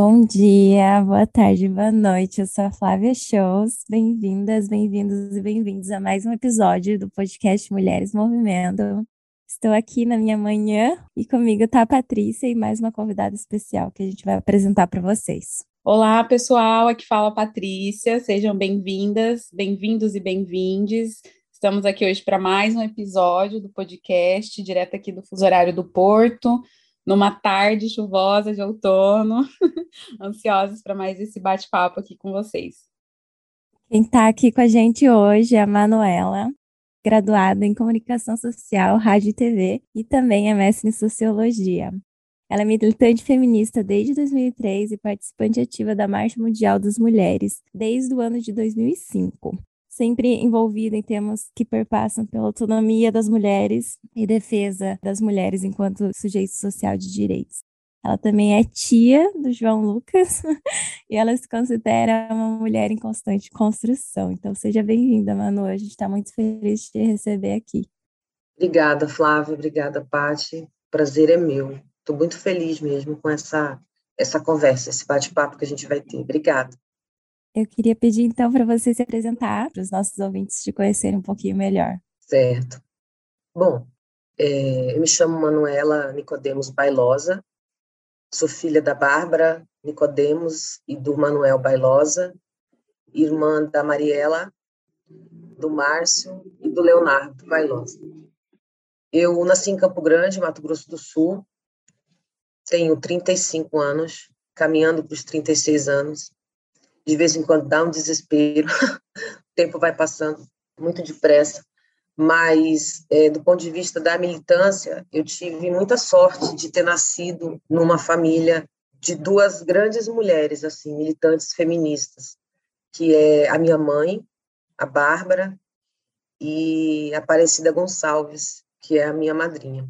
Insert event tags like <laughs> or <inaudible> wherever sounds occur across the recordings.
Bom dia, boa tarde, boa noite. Eu sou a Flávia Shows. Bem-vindas, bem-vindos e bem-vindos a mais um episódio do podcast Mulheres Movimento. Estou aqui na minha manhã e comigo está a Patrícia e mais uma convidada especial que a gente vai apresentar para vocês. Olá, pessoal. Aqui fala a Patrícia. Sejam bem-vindas, bem-vindos e bem-vindes. Estamos aqui hoje para mais um episódio do podcast, direto aqui do fuso horário do Porto numa tarde chuvosa de outono, <laughs> ansiosos para mais esse bate-papo aqui com vocês. Quem está aqui com a gente hoje é a Manuela, graduada em Comunicação Social, Rádio e TV e também é mestre em Sociologia. Ela é militante feminista desde 2003 e participante ativa da Marcha Mundial das Mulheres desde o ano de 2005 sempre envolvida em temas que perpassam pela autonomia das mulheres e defesa das mulheres enquanto sujeito social de direitos. Ela também é tia do João Lucas <laughs> e ela se considera uma mulher em constante construção. Então, seja bem-vinda, Manu. A gente está muito feliz de te receber aqui. Obrigada, Flávia. Obrigada, Pati. Prazer é meu. Estou muito feliz mesmo com essa, essa conversa, esse bate-papo que a gente vai ter. Obrigada. Eu queria pedir então para você se apresentar, para os nossos ouvintes te conhecerem um pouquinho melhor. Certo. Bom, é, eu me chamo Manuela Nicodemos Bailosa, sou filha da Bárbara Nicodemos e do Manuel Bailosa, irmã da Mariela, do Márcio e do Leonardo Bailosa. Eu nasci em Campo Grande, Mato Grosso do Sul, tenho 35 anos, caminhando para os 36 anos de vez em quando dá um desespero, <laughs> o tempo vai passando muito depressa, mas é, do ponto de vista da militância, eu tive muita sorte de ter nascido numa família de duas grandes mulheres, assim, militantes feministas, que é a minha mãe, a Bárbara, e a Aparecida Gonçalves, que é a minha madrinha.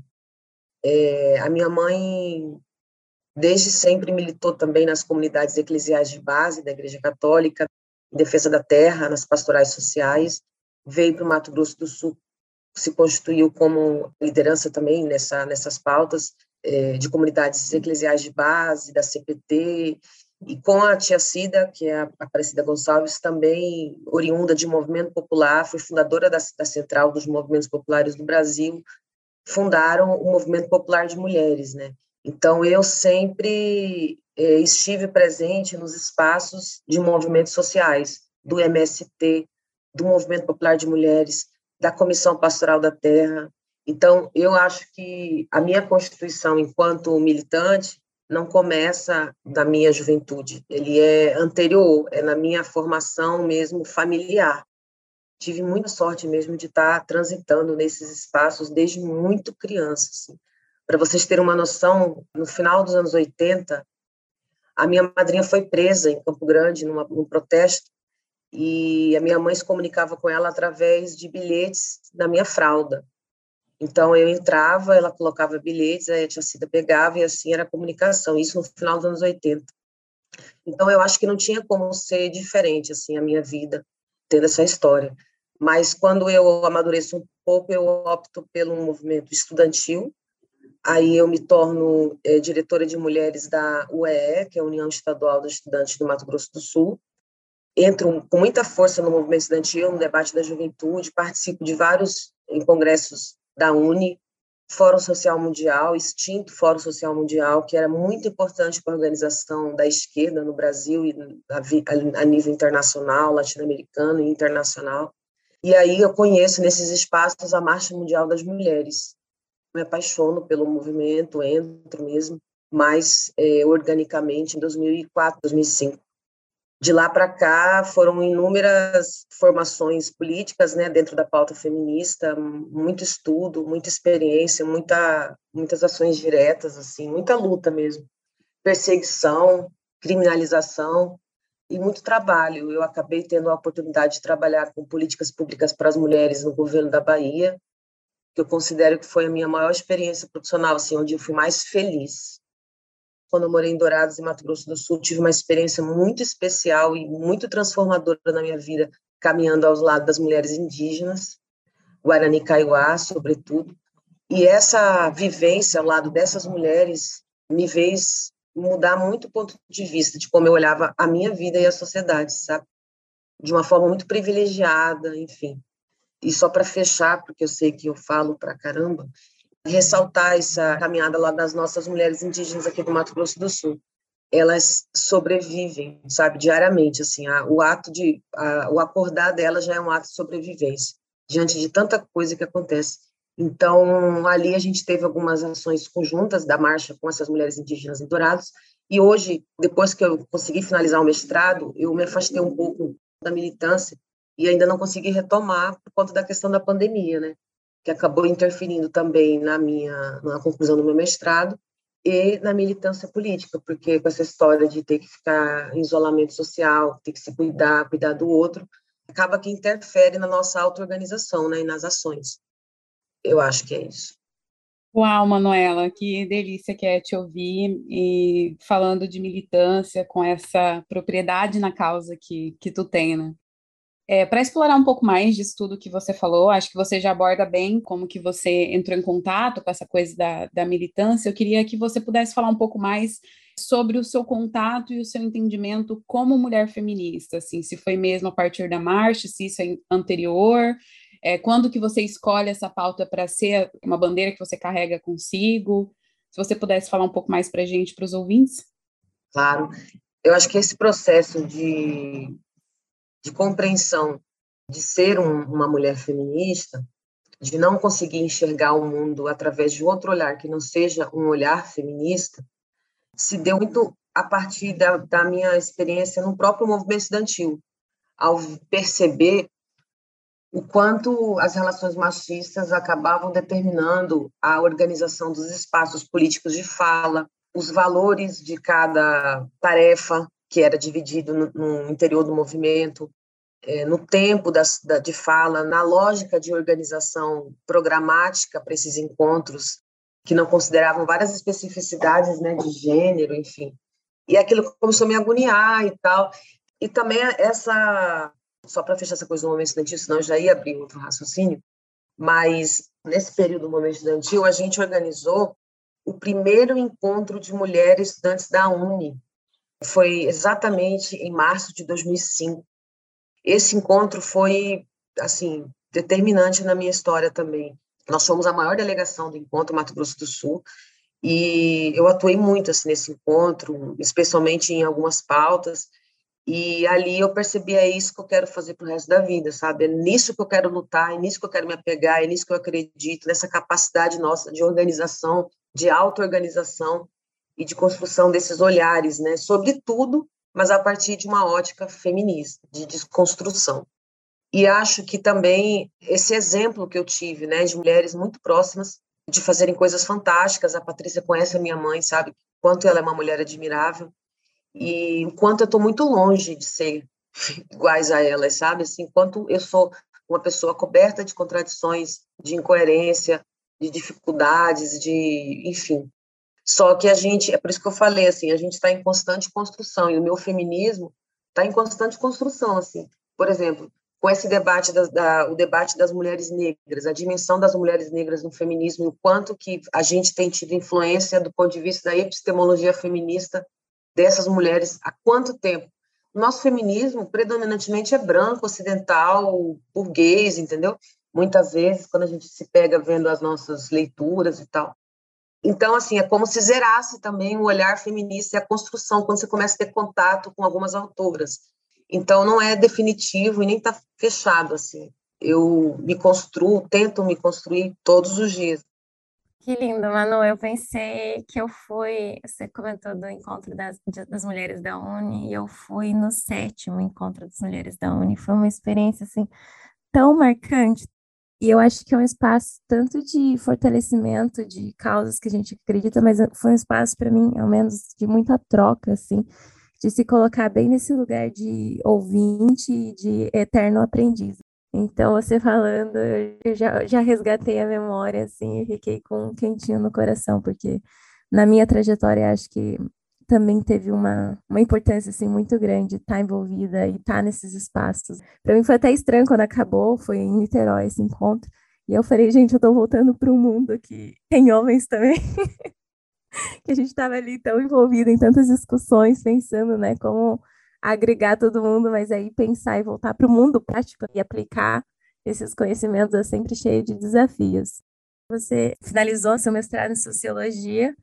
É, a minha mãe Desde sempre militou também nas comunidades eclesiais de base da Igreja Católica, em defesa da terra, nas pastorais sociais. Veio para o Mato Grosso do Sul, se constituiu como liderança também nessa, nessas pautas é, de comunidades eclesiais de base, da CPT, e com a tia Cida, que é a Aparecida Gonçalves, também oriunda de movimento popular, foi fundadora da, da Central dos Movimentos Populares do Brasil, fundaram o Movimento Popular de Mulheres, né? Então, eu sempre eh, estive presente nos espaços de movimentos sociais, do MST, do Movimento Popular de Mulheres, da Comissão Pastoral da Terra. Então, eu acho que a minha constituição enquanto militante não começa da minha juventude, ele é anterior, é na minha formação mesmo familiar. Tive muita sorte mesmo de estar transitando nesses espaços desde muito criança. Assim. Para vocês terem uma noção, no final dos anos 80, a minha madrinha foi presa em Campo Grande, numa, num protesto, e a minha mãe se comunicava com ela através de bilhetes na minha fralda. Então, eu entrava, ela colocava bilhetes, aí a tia Cida pegava, e assim era a comunicação, isso no final dos anos 80. Então, eu acho que não tinha como ser diferente, assim, a minha vida, tendo essa história. Mas, quando eu amadureço um pouco, eu opto pelo movimento estudantil, Aí eu me torno é, diretora de mulheres da UEE, que é a União Estadual dos Estudantes do Mato Grosso do Sul. Entro com muita força no movimento estudantil, no debate da juventude, participo de vários congressos da UNE, Fórum Social Mundial, extinto Fórum Social Mundial, que era muito importante para a organização da esquerda no Brasil e a, nível internacional, latino-americano e internacional. E aí eu conheço nesses espaços a Marcha Mundial das Mulheres. Me apaixono pelo movimento, entro mesmo, mais é, organicamente em 2004, 2005. De lá para cá foram inúmeras formações políticas, né, dentro da pauta feminista, muito estudo, muita experiência, muita, muitas ações diretas, assim, muita luta mesmo, perseguição, criminalização e muito trabalho. Eu acabei tendo a oportunidade de trabalhar com políticas públicas para as mulheres no governo da Bahia, que eu considero que foi a minha maior experiência profissional, assim, onde eu fui mais feliz quando eu morei em Dourados, em Mato Grosso do Sul, tive uma experiência muito especial e muito transformadora na minha vida, caminhando aos lados das mulheres indígenas, Guarani Kaiowá, sobretudo. E essa vivência ao lado dessas mulheres me fez mudar muito o ponto de vista de como eu olhava a minha vida e a sociedade, sabe? De uma forma muito privilegiada, enfim. E só para fechar, porque eu sei que eu falo para caramba, ressaltar essa caminhada lá das nossas mulheres indígenas aqui do Mato Grosso do Sul. Elas sobrevivem, sabe, diariamente, assim, a, o ato de, a, o acordar dela já é um ato de sobrevivência, diante de tanta coisa que acontece. Então, ali a gente teve algumas ações conjuntas da marcha com essas mulheres indígenas em Dourados, e hoje, depois que eu consegui finalizar o mestrado, eu me afastei um pouco da militância e ainda não consegui retomar por conta da questão da pandemia, né? que acabou interferindo também na minha na conclusão do meu mestrado e na militância política, porque com essa história de ter que ficar em isolamento social, ter que se cuidar, cuidar do outro, acaba que interfere na nossa auto-organização, né, e nas ações. Eu acho que é isso. Uau, Manuela, que delícia que é te ouvir e falando de militância com essa propriedade na causa que, que tu tem, né? É, para explorar um pouco mais disso tudo que você falou, acho que você já aborda bem como que você entrou em contato com essa coisa da, da militância. Eu queria que você pudesse falar um pouco mais sobre o seu contato e o seu entendimento como mulher feminista, assim, se foi mesmo a partir da marcha, se isso é anterior, é, quando que você escolhe essa pauta para ser uma bandeira que você carrega consigo, se você pudesse falar um pouco mais para a gente, para os ouvintes. Claro, eu acho que esse processo de de compreensão de ser um, uma mulher feminista, de não conseguir enxergar o mundo através de outro olhar que não seja um olhar feminista, se deu muito a partir da, da minha experiência no próprio movimento estudantil, ao perceber o quanto as relações machistas acabavam determinando a organização dos espaços políticos de fala, os valores de cada tarefa, que era dividido no, no interior do movimento, é, no tempo das, da, de fala, na lógica de organização programática para esses encontros, que não consideravam várias especificidades né, de gênero, enfim. E aquilo começou a me agoniar e tal. E também essa, só para fechar essa coisa do momento estudantil, senão eu já ia abrir outro raciocínio, mas nesse período do momento estudantil, a gente organizou o primeiro encontro de mulheres estudantes da UNE, foi exatamente em março de 2005. Esse encontro foi, assim, determinante na minha história também. Nós fomos a maior delegação do encontro Mato Grosso do Sul e eu atuei muito assim nesse encontro, especialmente em algumas pautas. E ali eu percebi é isso que eu quero fazer para o resto da vida, sabe? É nisso que eu quero lutar, é nisso que eu quero me apegar, é nisso que eu acredito, nessa capacidade nossa de organização, de auto-organização e de construção desses olhares, né, sobre tudo, mas a partir de uma ótica feminista, de desconstrução. E acho que também esse exemplo que eu tive, né, de mulheres muito próximas, de fazerem coisas fantásticas. A Patrícia conhece a minha mãe, sabe quanto ela é uma mulher admirável e o quanto eu estou muito longe de ser <laughs> iguais a elas, sabe? Assim, quanto eu sou uma pessoa coberta de contradições, de incoerência, de dificuldades, de, enfim, só que a gente, é por isso que eu falei assim, a gente está em constante construção e o meu feminismo está em constante construção, assim. Por exemplo, com esse debate da, da, o debate das mulheres negras, a dimensão das mulheres negras no feminismo e o quanto que a gente tem tido influência do ponto de vista da epistemologia feminista dessas mulheres há quanto tempo? Nosso feminismo predominantemente é branco, ocidental, burguês, entendeu? Muitas vezes, quando a gente se pega vendo as nossas leituras e tal. Então, assim, é como se zerasse também o olhar feminista e a construção, quando você começa a ter contato com algumas autoras. Então, não é definitivo e nem está fechado, assim. eu me construo, tento me construir todos os dias. Que lindo, Manu. Eu pensei que eu fui. Você comentou do encontro das, das mulheres da Uni, e eu fui no sétimo encontro das mulheres da Uni. Foi uma experiência assim tão marcante. E eu acho que é um espaço tanto de fortalecimento de causas que a gente acredita, mas foi um espaço para mim, ao menos, de muita troca, assim, de se colocar bem nesse lugar de ouvinte e de eterno aprendiz. Então, você falando, eu já, já resgatei a memória, assim, e fiquei com um quentinho no coração, porque na minha trajetória, acho que também teve uma, uma importância, assim, muito grande estar tá envolvida e estar tá nesses espaços. Para mim foi até estranho quando acabou, foi em Niterói esse encontro, e eu falei, gente, eu tô voltando para um mundo que <laughs> tem homens também. <laughs> que a gente estava ali tão envolvido em tantas discussões, pensando, né, como agregar todo mundo, mas aí pensar e voltar para o mundo prático e aplicar esses conhecimentos é sempre cheio de desafios. Você finalizou seu mestrado em sociologia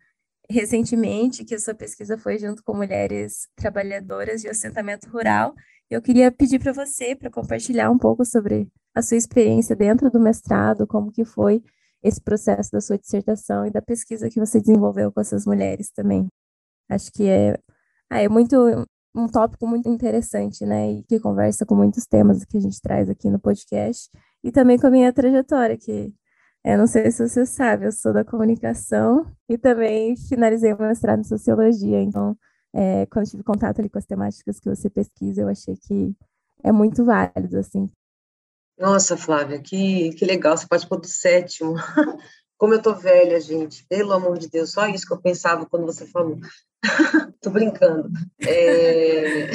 recentemente, que a sua pesquisa foi junto com mulheres trabalhadoras de assentamento rural. Eu queria pedir para você para compartilhar um pouco sobre a sua experiência dentro do mestrado, como que foi esse processo da sua dissertação e da pesquisa que você desenvolveu com essas mulheres também. Acho que é, ah, é muito um tópico muito interessante, né? E que conversa com muitos temas que a gente traz aqui no podcast. E também com a minha trajetória, que eu é, não sei se você sabe, eu sou da comunicação e também finalizei o mestrado em sociologia. Então, é, quando tive contato ali com as temáticas que você pesquisa, eu achei que é muito válido, assim. Nossa, Flávia, que, que legal, você participou do sétimo. <laughs> Como eu tô velha, gente, pelo amor de Deus, só isso que eu pensava quando você falou. <laughs> Tô brincando. É...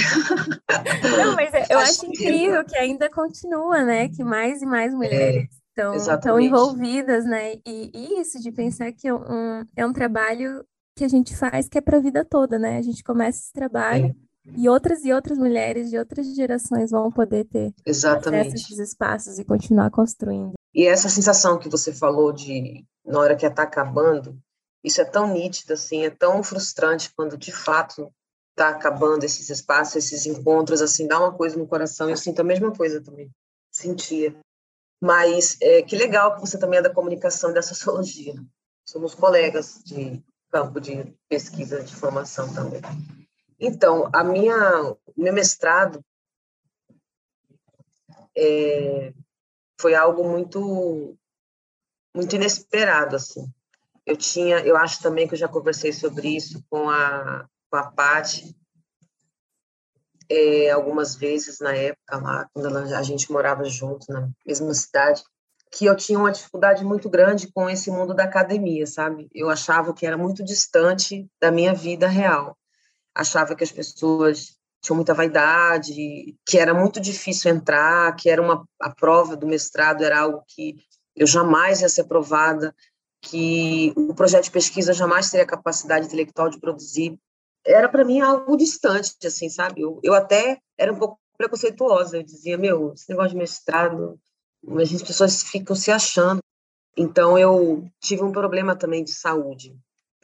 Não, mas eu acho incrível que ainda continua, né? Que mais e mais mulheres estão, estão envolvidas, né? E, e, isso de pensar que é um, é um trabalho que a gente faz que é para a vida toda, né? A gente começa esse trabalho é. e outras e outras mulheres de outras gerações vão poder ter Exatamente. esses espaços e continuar construindo. E essa sensação que você falou de na hora que está acabando, isso é tão nítido, assim, é tão frustrante quando de fato está acabando esses espaços, esses encontros, assim, dá uma coisa no coração. Eu sinto a mesma coisa também, sentia. Mas é, que legal que você também é da comunicação e da sociologia. Somos colegas de campo de pesquisa, de formação também. Então, a minha, meu mestrado é, foi algo muito muito inesperado assim. Eu tinha, eu acho também que eu já conversei sobre isso com a com a Paty é, algumas vezes na época lá, quando ela, a gente morava junto na mesma cidade, que eu tinha uma dificuldade muito grande com esse mundo da academia, sabe? Eu achava que era muito distante da minha vida real. Achava que as pessoas tinham muita vaidade, que era muito difícil entrar, que era uma a prova do mestrado era algo que eu jamais ia ser aprovada, que o projeto de pesquisa jamais teria capacidade intelectual de produzir. Era para mim algo distante, assim, sabe? Eu, eu até era um pouco preconceituosa, eu dizia, meu, esse negócio de mestrado, mas as pessoas ficam se achando. Então eu tive um problema também de saúde,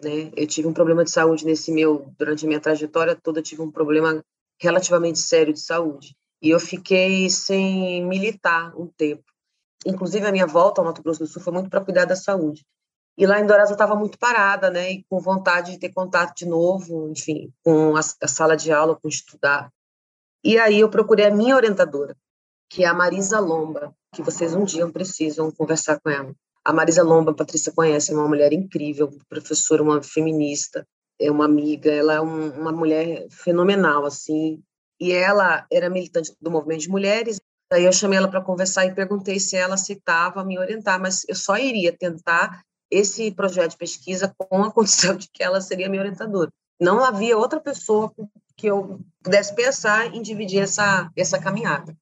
né? Eu tive um problema de saúde nesse meu durante a minha trajetória toda, tive um problema relativamente sério de saúde. E eu fiquei sem militar um tempo. Inclusive, a minha volta ao Mato Grosso do Sul foi muito para cuidar da saúde. E lá em Dourados eu estava muito parada, né? E com vontade de ter contato de novo, enfim, com a, a sala de aula, com estudar. E aí eu procurei a minha orientadora, que é a Marisa Lomba, que vocês um dia precisam conversar com ela. A Marisa Lomba, a Patrícia conhece, é uma mulher incrível, professora, uma feminista, é uma amiga, ela é um, uma mulher fenomenal, assim, e ela era militante do movimento de mulheres. Aí eu chamei ela para conversar e perguntei se ela aceitava me orientar, mas eu só iria tentar esse projeto de pesquisa com a <laughs> condição de que ela seria minha orientadora. Não havia outra pessoa que eu pudesse pensar em dividir essa, essa caminhada.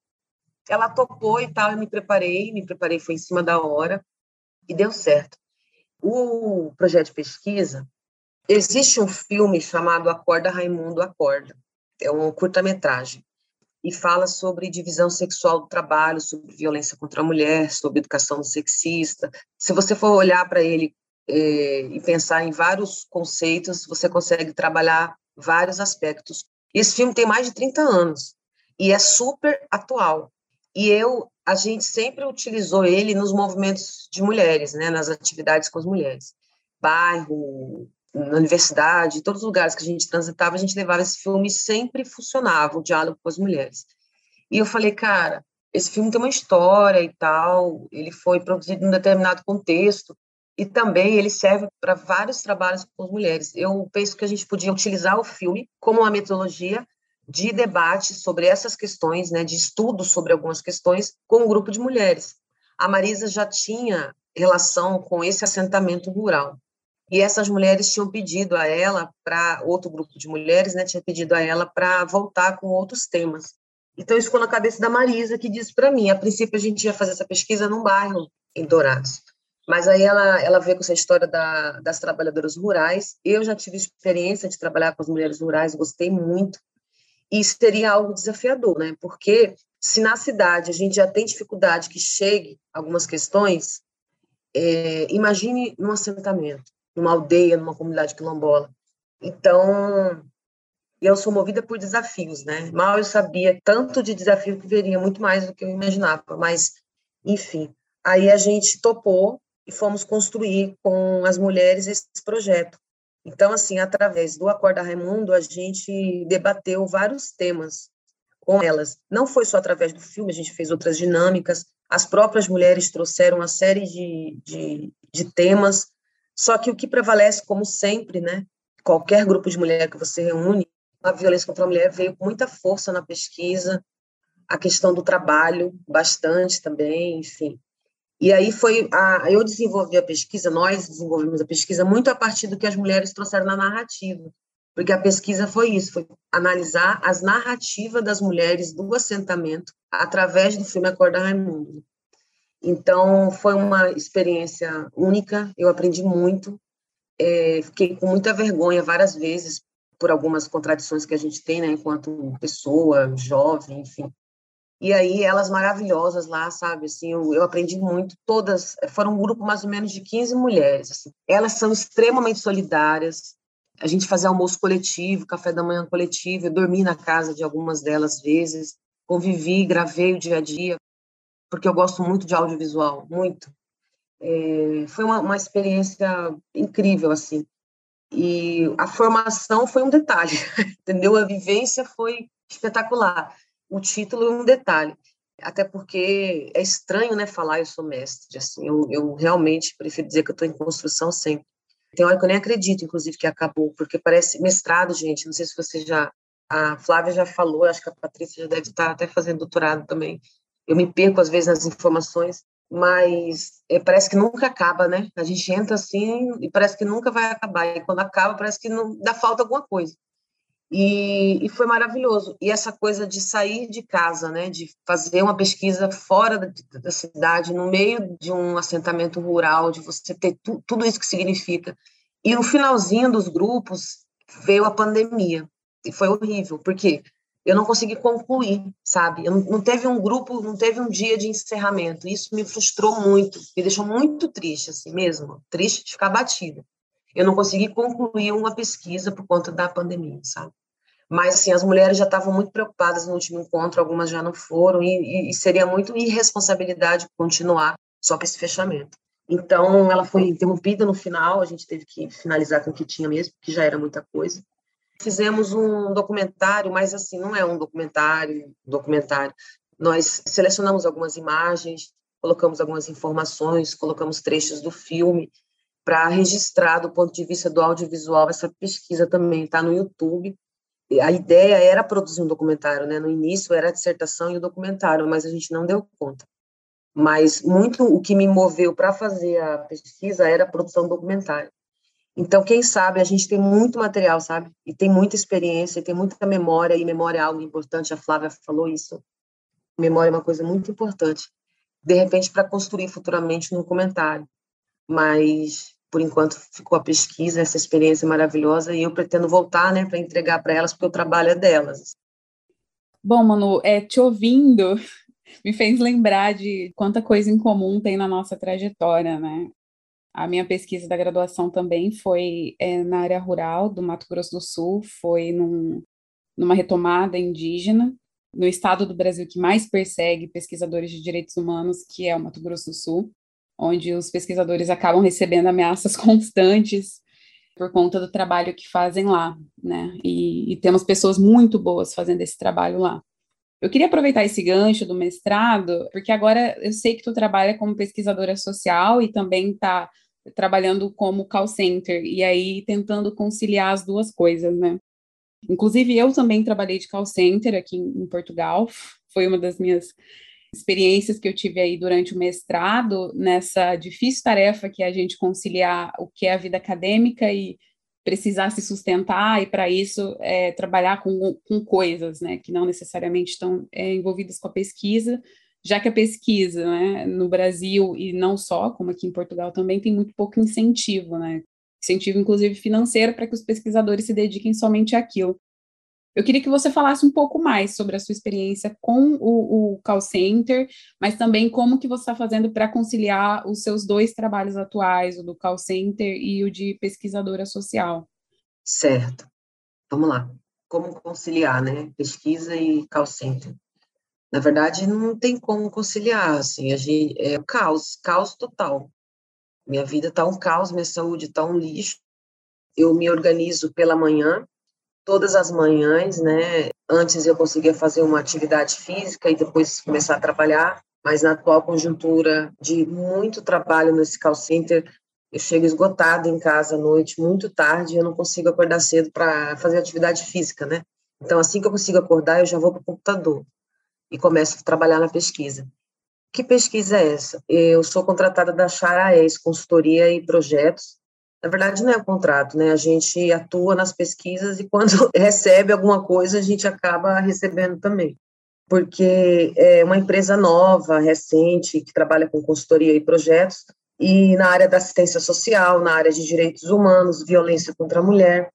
Ela topou e tal, eu me preparei, me preparei, foi em cima da hora, e deu certo. O projeto de pesquisa, Existe um filme chamado Acorda Raimundo Acorda. É um curta-metragem e fala sobre divisão sexual do trabalho, sobre violência contra a mulher, sobre educação sexista. Se você for olhar para ele é, e pensar em vários conceitos, você consegue trabalhar vários aspectos. Esse filme tem mais de 30 anos e é super atual. E eu a gente sempre utilizou ele nos movimentos de mulheres, né, nas atividades com as mulheres. Bairro, na universidade, todos os lugares que a gente transitava, a gente levava esse filme e sempre funcionava o diálogo com as mulheres. E eu falei, cara, esse filme tem uma história e tal, ele foi produzido em um determinado contexto, e também ele serve para vários trabalhos com as mulheres. Eu penso que a gente podia utilizar o filme como uma metodologia de debate sobre essas questões, né, de estudo sobre algumas questões com um grupo de mulheres. A Marisa já tinha relação com esse assentamento rural. E essas mulheres tinham pedido a ela para outro grupo de mulheres, né, tinha pedido a ela para voltar com outros temas. Então isso ficou na cabeça da Marisa que disse para mim, a princípio a gente ia fazer essa pesquisa num bairro em Dourados. Mas aí ela, ela veio com essa história da, das trabalhadoras rurais. Eu já tive experiência de trabalhar com as mulheres rurais, gostei muito. E seria algo desafiador, né? Porque se na cidade a gente já tem dificuldade que chegue algumas questões, é, imagine num assentamento, numa aldeia, numa comunidade quilombola. Então, eu sou movida por desafios, né? Mal eu sabia tanto de desafio que veria muito mais do que eu imaginava, mas enfim. Aí a gente topou e fomos construir com as mulheres esse projeto. Então, assim, através do Acorda Raimundo, a gente debateu vários temas com elas. Não foi só através do filme, a gente fez outras dinâmicas, as próprias mulheres trouxeram uma série de, de, de temas, só que o que prevalece, como sempre, né, qualquer grupo de mulher que você reúne, a violência contra a mulher veio com muita força na pesquisa, a questão do trabalho, bastante também, enfim. E aí foi a, eu desenvolvi a pesquisa, nós desenvolvemos a pesquisa muito a partir do que as mulheres trouxeram na narrativa, porque a pesquisa foi isso, foi analisar as narrativas das mulheres do assentamento através do filme Acorda Raimundo. Então foi uma experiência única, eu aprendi muito, é, fiquei com muita vergonha várias vezes por algumas contradições que a gente tem, né, enquanto pessoa jovem, enfim. E aí elas maravilhosas lá, sabe? Assim, eu, eu, aprendi muito. Todas foram um grupo mais ou menos de 15 mulheres. Assim. Elas são extremamente solidárias. A gente fazia almoço coletivo, café da manhã coletivo. Eu dormi na casa de algumas delas vezes. Convivi, gravei o dia a dia, porque eu gosto muito de audiovisual, muito. É, foi uma, uma experiência incrível, assim. E a formação foi um detalhe, <laughs> entendeu? A vivência foi espetacular o título é um detalhe. Até porque é estranho, né, falar eu sou mestre, assim, eu, eu realmente prefiro dizer que eu estou em construção sempre. Tem hora que eu nem acredito, inclusive, que acabou, porque parece mestrado, gente, não sei se você já, a Flávia já falou, acho que a Patrícia já deve estar até fazendo doutorado também, eu me perco às vezes nas informações, mas é, parece que nunca acaba, né? A gente entra assim e parece que nunca vai acabar, e quando acaba parece que não dá falta alguma coisa. E, e, foi maravilhoso. E essa coisa de sair de casa, né, de fazer uma pesquisa fora da, da cidade, no meio de um assentamento rural, de você ter tu, tudo isso que significa. E no finalzinho dos grupos veio a pandemia. E foi horrível, porque eu não consegui concluir, sabe? Eu não, teve um grupo, não teve um dia de encerramento. Isso me frustrou muito, me deixou muito triste, assim mesmo, triste de ficar batida eu não consegui concluir uma pesquisa por conta da pandemia, sabe? Mas, assim, as mulheres já estavam muito preocupadas no último encontro, algumas já não foram, e, e seria muito irresponsabilidade continuar só com esse fechamento. Então, ela foi interrompida no final, a gente teve que finalizar com o que tinha mesmo, que já era muita coisa. Fizemos um documentário, mas, assim, não é um documentário, documentário. Nós selecionamos algumas imagens, colocamos algumas informações, colocamos trechos do filme, para registrar do ponto de vista do audiovisual essa pesquisa também está no YouTube. A ideia era produzir um documentário, né? No início era a dissertação e o documentário, mas a gente não deu conta. Mas muito o que me moveu para fazer a pesquisa era a produção do documentário. Então, quem sabe, a gente tem muito material, sabe? E tem muita experiência, tem muita memória, e memória é algo importante, a Flávia falou isso. Memória é uma coisa muito importante. De repente, para construir futuramente um documentário. Mas por enquanto ficou a pesquisa, essa experiência maravilhosa, e eu pretendo voltar, né, para entregar para elas, porque o trabalho é delas. Bom, Manu, é, te ouvindo <laughs> me fez lembrar de quanta coisa em comum tem na nossa trajetória, né? A minha pesquisa da graduação também foi é, na área rural do Mato Grosso do Sul, foi num, numa retomada indígena, no estado do Brasil que mais persegue pesquisadores de direitos humanos, que é o Mato Grosso do Sul, onde os pesquisadores acabam recebendo ameaças <laughs> constantes por conta do trabalho que fazem lá, né? E, e temos pessoas muito boas fazendo esse trabalho lá. Eu queria aproveitar esse gancho do mestrado, porque agora eu sei que tu trabalha como pesquisadora social e também está trabalhando como call center, e aí tentando conciliar as duas coisas, né? Inclusive, eu também trabalhei de call center aqui em Portugal, foi uma das minhas experiências que eu tive aí durante o mestrado, nessa difícil tarefa que é a gente conciliar o que é a vida acadêmica e precisar se sustentar, e para isso é, trabalhar com, com coisas, né, que não necessariamente estão é, envolvidas com a pesquisa, já que a pesquisa, né, no Brasil e não só, como aqui em Portugal também, tem muito pouco incentivo, né, incentivo inclusive financeiro para que os pesquisadores se dediquem somente àquilo. Eu queria que você falasse um pouco mais sobre a sua experiência com o, o call center, mas também como que você está fazendo para conciliar os seus dois trabalhos atuais, o do call center e o de pesquisadora social. Certo. Vamos lá. Como conciliar, né? Pesquisa e call center. Na verdade, não tem como conciliar, assim, a gente, é caos, caos total. Minha vida está um caos, minha saúde está um lixo. Eu me organizo pela manhã, todas as manhãs, né? Antes eu conseguia fazer uma atividade física e depois começar a trabalhar, mas na atual conjuntura de muito trabalho nesse call center, eu chego esgotado em casa à noite, muito tarde, e eu não consigo acordar cedo para fazer atividade física, né? Então, assim que eu consigo acordar, eu já vou para o computador e começo a trabalhar na pesquisa. Que pesquisa é essa? Eu sou contratada da Charaes, consultoria e projetos, na verdade, não é o contrato, né? A gente atua nas pesquisas e quando <laughs> recebe alguma coisa, a gente acaba recebendo também. Porque é uma empresa nova, recente, que trabalha com consultoria e projetos, e na área da assistência social, na área de direitos humanos, violência contra a mulher.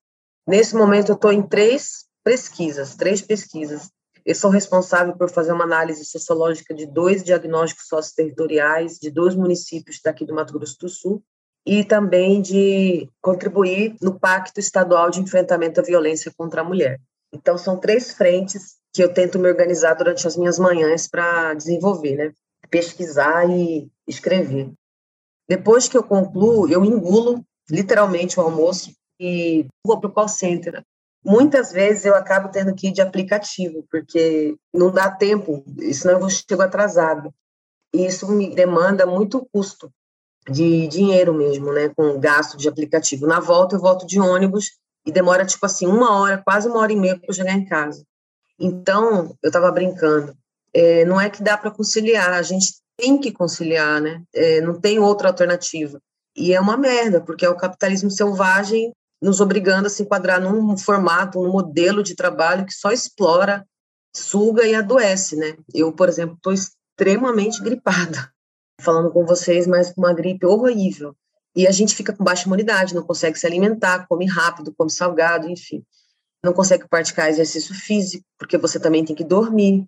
Nesse momento, eu estou em três pesquisas, três pesquisas. Eu sou responsável por fazer uma análise sociológica de dois diagnósticos socioterritoriais de dois municípios daqui do Mato Grosso do Sul, e também de contribuir no Pacto Estadual de Enfrentamento à Violência contra a Mulher. Então, são três frentes que eu tento me organizar durante as minhas manhãs para desenvolver, né? Pesquisar e escrever. Depois que eu concluo, eu engulo literalmente o almoço e vou para o call center. Muitas vezes eu acabo tendo que ir de aplicativo, porque não dá tempo, senão eu chego atrasado. E isso me demanda muito custo de dinheiro mesmo, né, com gasto de aplicativo. Na volta eu volto de ônibus e demora tipo assim uma hora, quase uma hora e meia para chegar em casa. Então eu estava brincando, é, não é que dá para conciliar, a gente tem que conciliar, né? É, não tem outra alternativa. E é uma merda, porque é o capitalismo selvagem nos obrigando a se enquadrar num formato, num modelo de trabalho que só explora, suga e adoece, né? Eu, por exemplo, estou extremamente gripada <laughs> falando com vocês, mas com uma gripe horrível. E a gente fica com baixa imunidade, não consegue se alimentar, come rápido, come salgado, enfim. Não consegue praticar exercício físico, porque você também tem que dormir.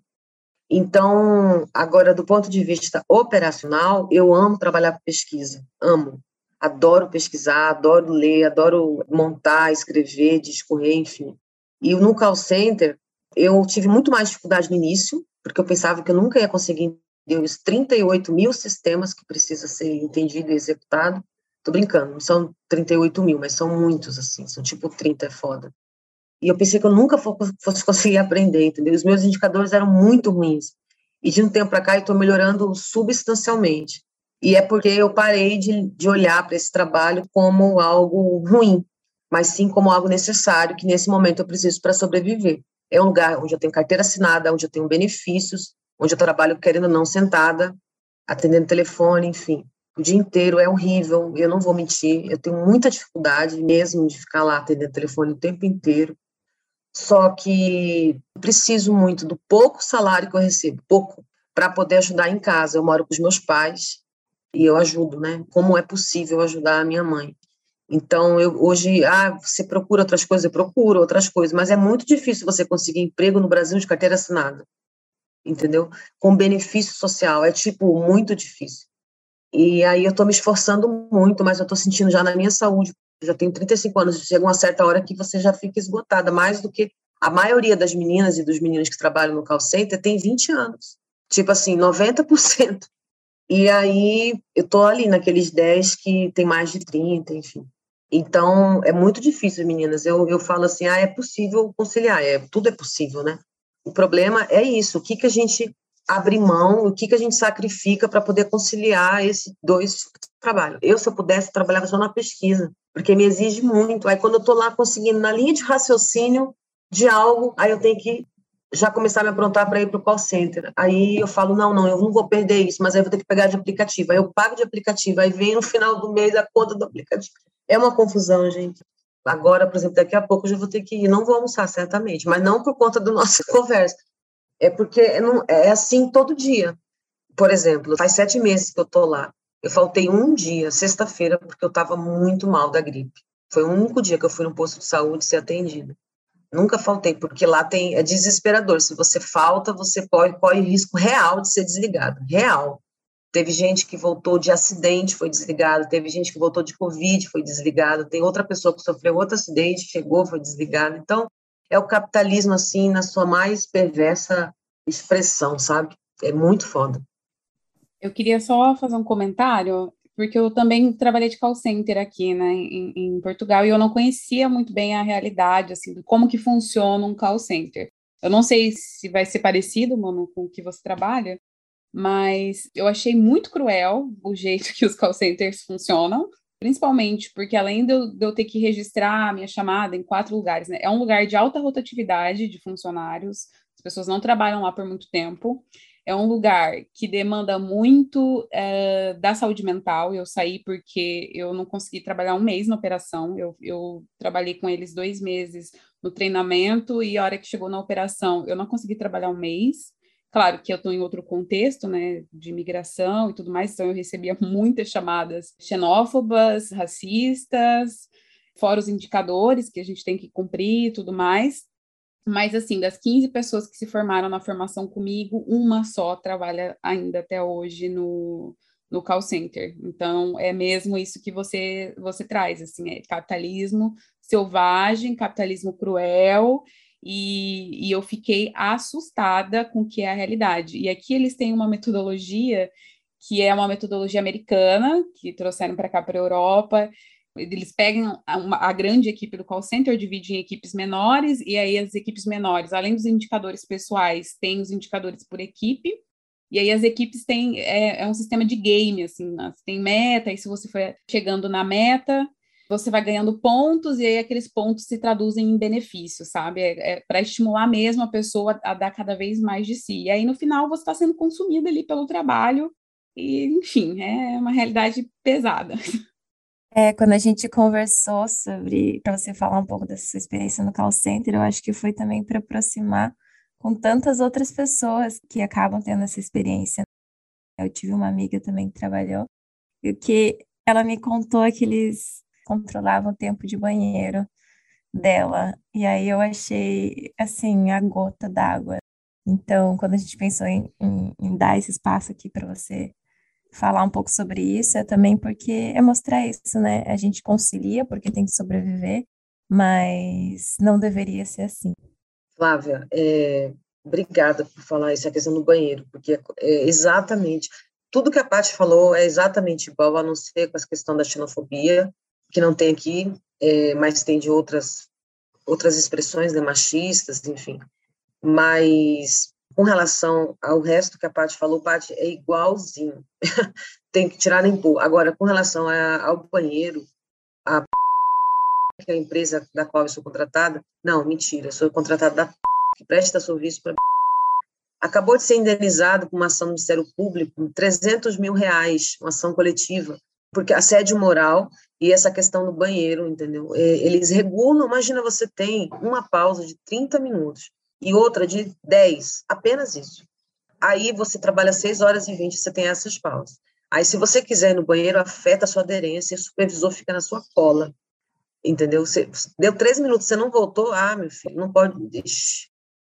Então, agora, do ponto de vista operacional, eu amo trabalhar com pesquisa, amo. Adoro pesquisar, adoro ler, adoro montar, escrever, discorrer, enfim. E no call center, eu tive muito mais dificuldade no início, porque eu pensava que eu nunca ia conseguir os 38 mil sistemas que precisa ser entendido e executado. Tô brincando, não são 38 mil, mas são muitos, assim, são tipo 30, é foda. E eu pensei que eu nunca fosse conseguir aprender, entendeu? Os meus indicadores eram muito ruins. E de um tempo para cá eu estou melhorando substancialmente. E é porque eu parei de, de olhar para esse trabalho como algo ruim, mas sim como algo necessário, que nesse momento eu preciso para sobreviver. É um lugar onde eu tenho carteira assinada, onde eu tenho benefícios, onde eu trabalho querendo não sentada, atendendo telefone, enfim. O dia inteiro é horrível, eu não vou mentir, eu tenho muita dificuldade mesmo de ficar lá atendendo telefone o tempo inteiro. Só que preciso muito do pouco salário que eu recebo, pouco, para poder ajudar em casa. Eu moro com os meus pais e eu ajudo, né? Como é possível ajudar a minha mãe? Então, eu hoje, ah, você procura outras coisas, eu procuro outras coisas, mas é muito difícil você conseguir emprego no Brasil de carteira assinada entendeu? Com benefício social, é tipo muito difícil. E aí eu estou me esforçando muito, mas eu estou sentindo já na minha saúde, já tenho 35 anos, chega uma certa hora que você já fica esgotada, mais do que A maioria das meninas e dos meninos que trabalham no call center tem 20 anos. Tipo assim, 90%. E aí eu tô ali naqueles 10 que tem mais de 30, enfim. Então, é muito difícil, meninas. Eu, eu falo assim, ah, é possível conciliar, é, tudo é possível, né? O problema é isso, o que, que a gente abre mão, o que, que a gente sacrifica para poder conciliar esses dois trabalhos. Eu, se eu pudesse, trabalhava só na pesquisa, porque me exige muito. Aí, quando eu estou lá conseguindo, na linha de raciocínio de algo, aí eu tenho que já começar a aprontar para ir para o call center. Aí eu falo, não, não, eu não vou perder isso, mas aí eu vou ter que pegar de aplicativo. Aí eu pago de aplicativo, aí vem no final do mês a conta do aplicativo. É uma confusão, gente. Agora, por exemplo, daqui a pouco eu já vou ter que ir. Não vou almoçar, certamente, mas não por conta da nossa <laughs> conversa. É porque não, é assim todo dia. Por exemplo, faz sete meses que eu tô lá. Eu faltei um dia, sexta-feira, porque eu estava muito mal da gripe. Foi o único dia que eu fui no posto de saúde ser atendida. Nunca faltei, porque lá tem é desesperador. Se você falta, você corre, corre risco real de ser desligado. Real. Teve gente que voltou de acidente, foi desligado. Teve gente que voltou de Covid, foi desligado. Tem outra pessoa que sofreu outro acidente, chegou, foi desligado. Então, é o capitalismo, assim, na sua mais perversa expressão, sabe? É muito foda. Eu queria só fazer um comentário, porque eu também trabalhei de call center aqui, né, em, em Portugal, e eu não conhecia muito bem a realidade, assim, de como que funciona um call center. Eu não sei se vai ser parecido, mano, com o que você trabalha, mas eu achei muito cruel o jeito <laughs> que os call centers funcionam, principalmente porque além de eu, de eu ter que registrar a minha chamada em quatro lugares, né, é um lugar de alta rotatividade de funcionários, as pessoas não trabalham lá por muito tempo, é um lugar que demanda muito é, da saúde mental. Eu saí porque eu não consegui trabalhar um mês na operação. Eu, eu trabalhei com eles dois meses no treinamento e a hora que chegou na operação, eu não consegui trabalhar um mês. Claro que eu estou em outro contexto, né, de imigração e tudo mais, então eu recebia <laughs> muitas chamadas xenófobas, racistas, fora os indicadores que a gente tem que cumprir e tudo mais. Mas, assim, das 15 pessoas que se formaram na formação comigo, uma só trabalha ainda até hoje no, no call center. Então, é mesmo isso que você, você traz, assim, é capitalismo selvagem, capitalismo cruel, e, e, eu fiquei assustada com o que é a realidade. E aqui eles têm uma metodologia que é uma metodologia americana, que trouxeram para cá para a Europa. Eles pegam a, uma, a, grande equipe do call center, dividem em equipes menores, e aí as equipes menores, além dos indicadores pessoais, têm os indicadores por equipe, e aí as equipes têm, é, é um sistema de game, assim, tem meta, e se você for chegando na meta, você vai ganhando pontos e aí aqueles pontos se traduzem em benefícios, sabe? É, é para estimular mesmo a pessoa a dar cada vez mais de si. E aí no final você está sendo consumida ali pelo trabalho e, enfim, é uma realidade pesada. <laughs> É, quando a gente conversou sobre, para você falar um pouco dessa sua experiência no call center, eu acho que foi também para aproximar com tantas outras pessoas que acabam tendo essa experiência. Eu tive uma amiga também que trabalhou, e que ela me contou que eles controlavam o tempo de banheiro dela. E aí eu achei, assim, a gota d'água. Então, quando a gente pensou em, em, em dar esse espaço aqui para você falar um pouco sobre isso, é também porque é mostrar isso, né? A gente concilia porque tem que sobreviver, mas não deveria ser assim. Flávia, é, obrigada por falar isso, a questão do banheiro, porque é, é exatamente tudo que a Paty falou é exatamente igual, a não ser com essa questão da xenofobia, que não tem aqui, é, mas tem de outras outras expressões né, machistas, enfim. Mas com relação ao resto que a Paty falou, Paty, é igualzinho. <laughs> tem que tirar nem pôr. Agora, com relação a, ao banheiro, a que é a empresa da qual eu sou contratada, não, mentira, eu sou contratada da que presta serviço para acabou de ser indenizado com uma ação do Ministério Público, 300 mil reais, uma ação coletiva, porque assédio moral e essa questão do banheiro, entendeu? Eles regulam, imagina você tem uma pausa de 30 minutos e outra de 10, apenas isso. Aí você trabalha 6 horas e 20, você tem essas pausas. Aí, se você quiser ir no banheiro, afeta a sua aderência, o supervisor fica na sua cola, entendeu? Você, deu três minutos, você não voltou, ah, meu filho, não pode, deixa.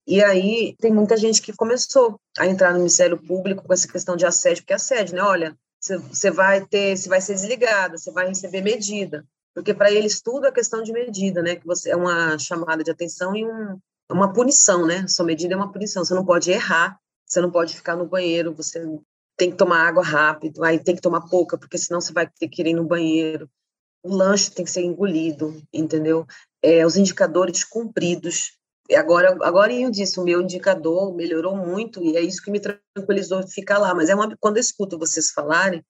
E aí, tem muita gente que começou a entrar no Ministério Público com essa questão de assédio, porque é assédio, né? Olha, você vai ter, você vai ser desligada, você vai receber medida, porque para eles tudo é questão de medida, né? Que você é uma chamada de atenção e um, uma punição, né? Sua medida é uma punição. Você não pode errar, você não pode ficar no banheiro, você tem que tomar água rápido, aí tem que tomar pouca, porque senão você vai ter que ir no banheiro. O lanche tem que ser engolido, entendeu? É, os indicadores cumpridos. Agora, agora eu disse, o meu indicador melhorou muito e é isso que me tranquilizou ficar lá. Mas é uma, quando eu escuto vocês falarem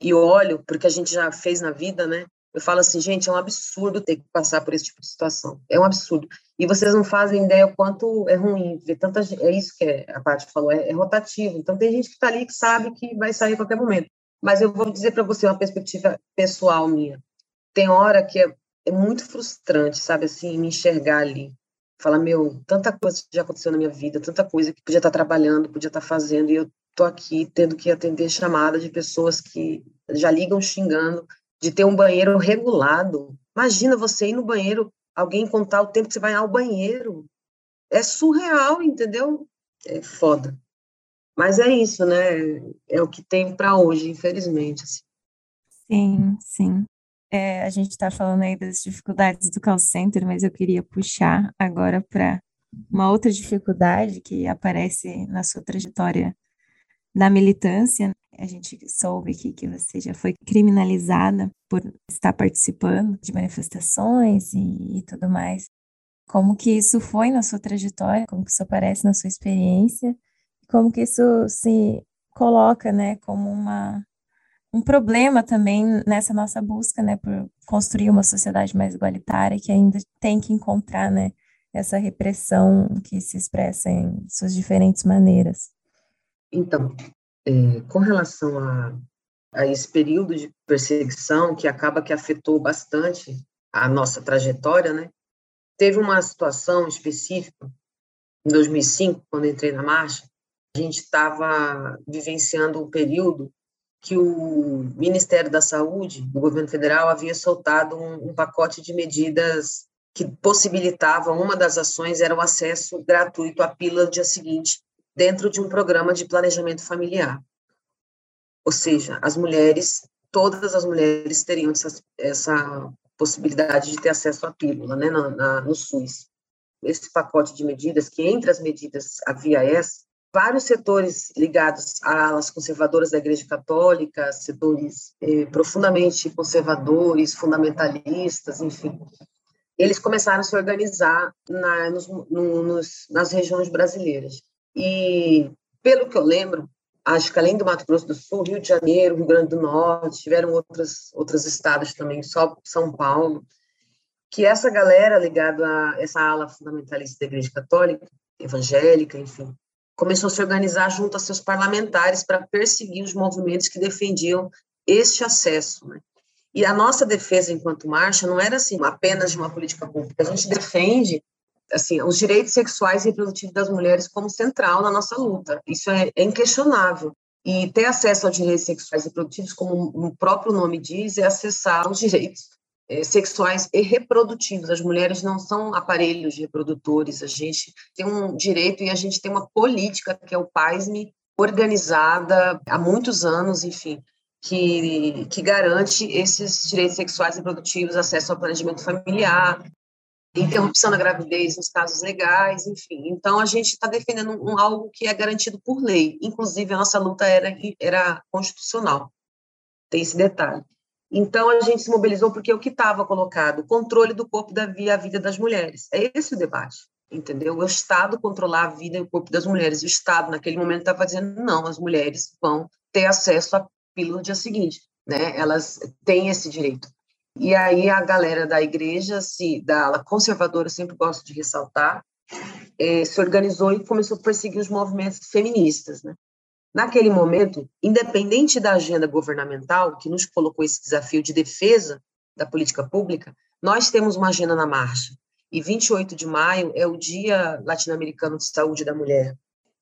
e olho, porque a gente já fez na vida, né? Eu falo assim, gente, é um absurdo ter que passar por esse tipo de situação. É um absurdo. E vocês não fazem ideia o quanto é ruim ver tanta. É isso que a Paty falou, é, é, rotativo. Então, tem gente que está ali que sabe que vai sair a qualquer momento. Mas eu vou dizer para você uma perspectiva pessoal minha. Tem hora que é, é muito frustrante, sabe, assim, me enxergar ali. Falar, meu, tanta coisa já aconteceu na minha vida, tanta coisa que podia estar tá trabalhando, podia estar tá fazendo, e eu tô aqui tendo que atender chamada de pessoas que já ligam xingando de ter um banheiro regulado. Imagina você ir no banheiro, alguém contar o tempo que você vai ao banheiro. É surreal, entendeu? É foda. Mas é isso, né? É o que tem para hoje, infelizmente. Assim. Sim, sim. É, a gente está falando aí das dificuldades do call center, mas eu queria puxar agora para uma outra dificuldade que aparece na sua trajetória na militância, a gente soube que, que você já foi criminalizada por estar participando de manifestações e, e tudo mais. Como que isso foi na sua trajetória? Como que isso aparece na sua experiência? Como que isso se coloca, né, como uma um problema também nessa nossa busca, né, por construir uma sociedade mais igualitária que ainda tem que encontrar, né, essa repressão que se expressa em suas diferentes maneiras. Então, é, com relação a, a esse período de perseguição, que acaba que afetou bastante a nossa trajetória, né? Teve uma situação específica, em 2005, quando entrei na marcha, a gente estava vivenciando um período que o Ministério da Saúde, do governo federal, havia soltado um, um pacote de medidas que possibilitavam, uma das ações era o acesso gratuito à pílula no dia seguinte, dentro de um programa de planejamento familiar. Ou seja, as mulheres, todas as mulheres teriam essa, essa possibilidade de ter acesso à pílula né, na, na, no SUS. Esse pacote de medidas, que entre as medidas havia essa, vários setores ligados às conservadoras da Igreja Católica, setores eh, profundamente conservadores, fundamentalistas, enfim, eles começaram a se organizar na, nos, no, nos, nas regiões brasileiras. E, pelo que eu lembro, acho que além do Mato Grosso do Sul, Rio de Janeiro, Rio Grande do Norte, tiveram outros, outros estados também, só São Paulo, que essa galera ligada a essa ala fundamentalista da Igreja Católica, evangélica, enfim, começou a se organizar junto a seus parlamentares para perseguir os movimentos que defendiam este acesso. Né? E a nossa defesa enquanto marcha não era assim apenas de uma política pública, a gente defende assim, os direitos sexuais e reprodutivos das mulheres como central na nossa luta. Isso é, é inquestionável. E ter acesso aos direitos sexuais e reprodutivos, como o próprio nome diz, é acessar os direitos é, sexuais e reprodutivos. As mulheres não são aparelhos reprodutores, a gente tem um direito e a gente tem uma política, que é o PAISME, organizada há muitos anos, enfim, que, que garante esses direitos sexuais e reprodutivos, acesso ao planejamento familiar, interrupção da gravidez nos casos legais, enfim. Então, a gente está defendendo um, algo que é garantido por lei. Inclusive, a nossa luta era, era constitucional. Tem esse detalhe. Então, a gente se mobilizou porque o que estava colocado, o controle do corpo da via a vida das mulheres. É esse o debate, entendeu? O Estado controlar a vida e o corpo das mulheres. O Estado, naquele momento, estava dizendo, não, as mulheres vão ter acesso à pílula no dia seguinte. Né? Elas têm esse direito. E aí a galera da igreja, se da ala conservadora, sempre gosto de ressaltar, é, se organizou e começou a perseguir os movimentos feministas. Né? Naquele momento, independente da agenda governamental, que nos colocou esse desafio de defesa da política pública, nós temos uma agenda na marcha. E 28 de maio é o Dia Latino-Americano de Saúde da Mulher.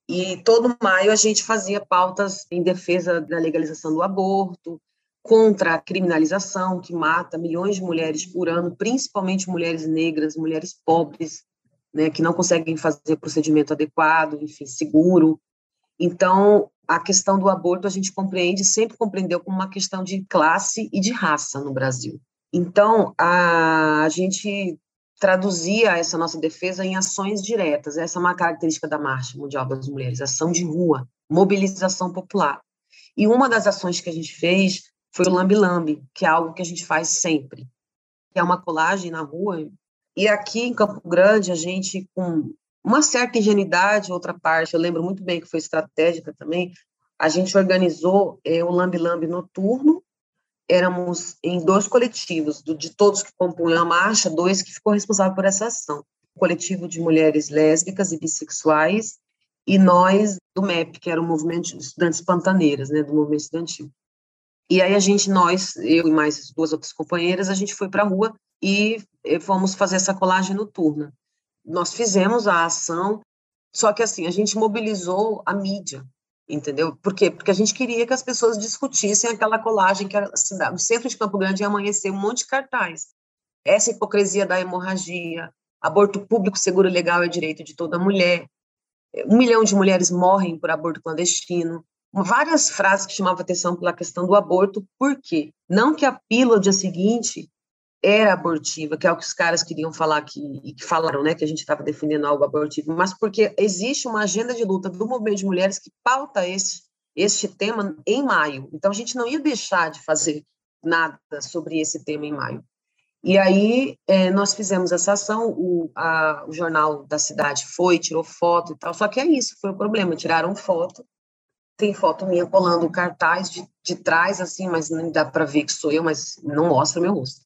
E todo maio a gente fazia pautas em defesa da legalização do aborto, contra a criminalização que mata milhões de mulheres por ano, principalmente mulheres negras, mulheres pobres, né, que não conseguem fazer procedimento adequado, enfim, seguro. Então, a questão do aborto a gente compreende, sempre compreendeu como uma questão de classe e de raça no Brasil. Então, a, a gente traduzia essa nossa defesa em ações diretas. Essa é uma característica da Marcha Mundial das Mulheres, ação de rua, mobilização popular. E uma das ações que a gente fez foi o Lambi Lambi, que é algo que a gente faz sempre, que é uma colagem na rua. E aqui em Campo Grande, a gente, com uma certa ingenuidade, outra parte, eu lembro muito bem que foi estratégica também, a gente organizou é, o Lambi Lambi noturno, éramos em dois coletivos, do, de todos que compunham a marcha, dois que ficou responsável por essa ação. O coletivo de mulheres lésbicas e bissexuais e nós do MEP, que era o Movimento de Estudantes Pantaneiras, né, do movimento estudantil. E aí a gente, nós, eu e mais duas outras companheiras, a gente foi para a rua e fomos fazer essa colagem noturna. Nós fizemos a ação, só que assim, a gente mobilizou a mídia, entendeu? Por quê? Porque a gente queria que as pessoas discutissem aquela colagem que a cidade, o centro de Campo Grande ia amanhecer um monte de cartaz. Essa hipocrisia da hemorragia, aborto público, seguro e legal é direito de toda mulher, um milhão de mulheres morrem por aborto clandestino, várias frases que chamavam atenção pela questão do aborto, por quê? Não que a pílula do dia seguinte era abortiva, que é o que os caras queriam falar que, que falaram, né, que a gente estava defendendo algo abortivo, mas porque existe uma agenda de luta do movimento de mulheres que pauta esse, este tema em maio. Então, a gente não ia deixar de fazer nada sobre esse tema em maio. E aí é, nós fizemos essa ação, o, a, o jornal da cidade foi, tirou foto e tal, só que é isso, foi o problema, tiraram foto, tem foto minha colando cartaz de, de trás, assim, mas não dá para ver que sou eu, mas não mostra meu rosto.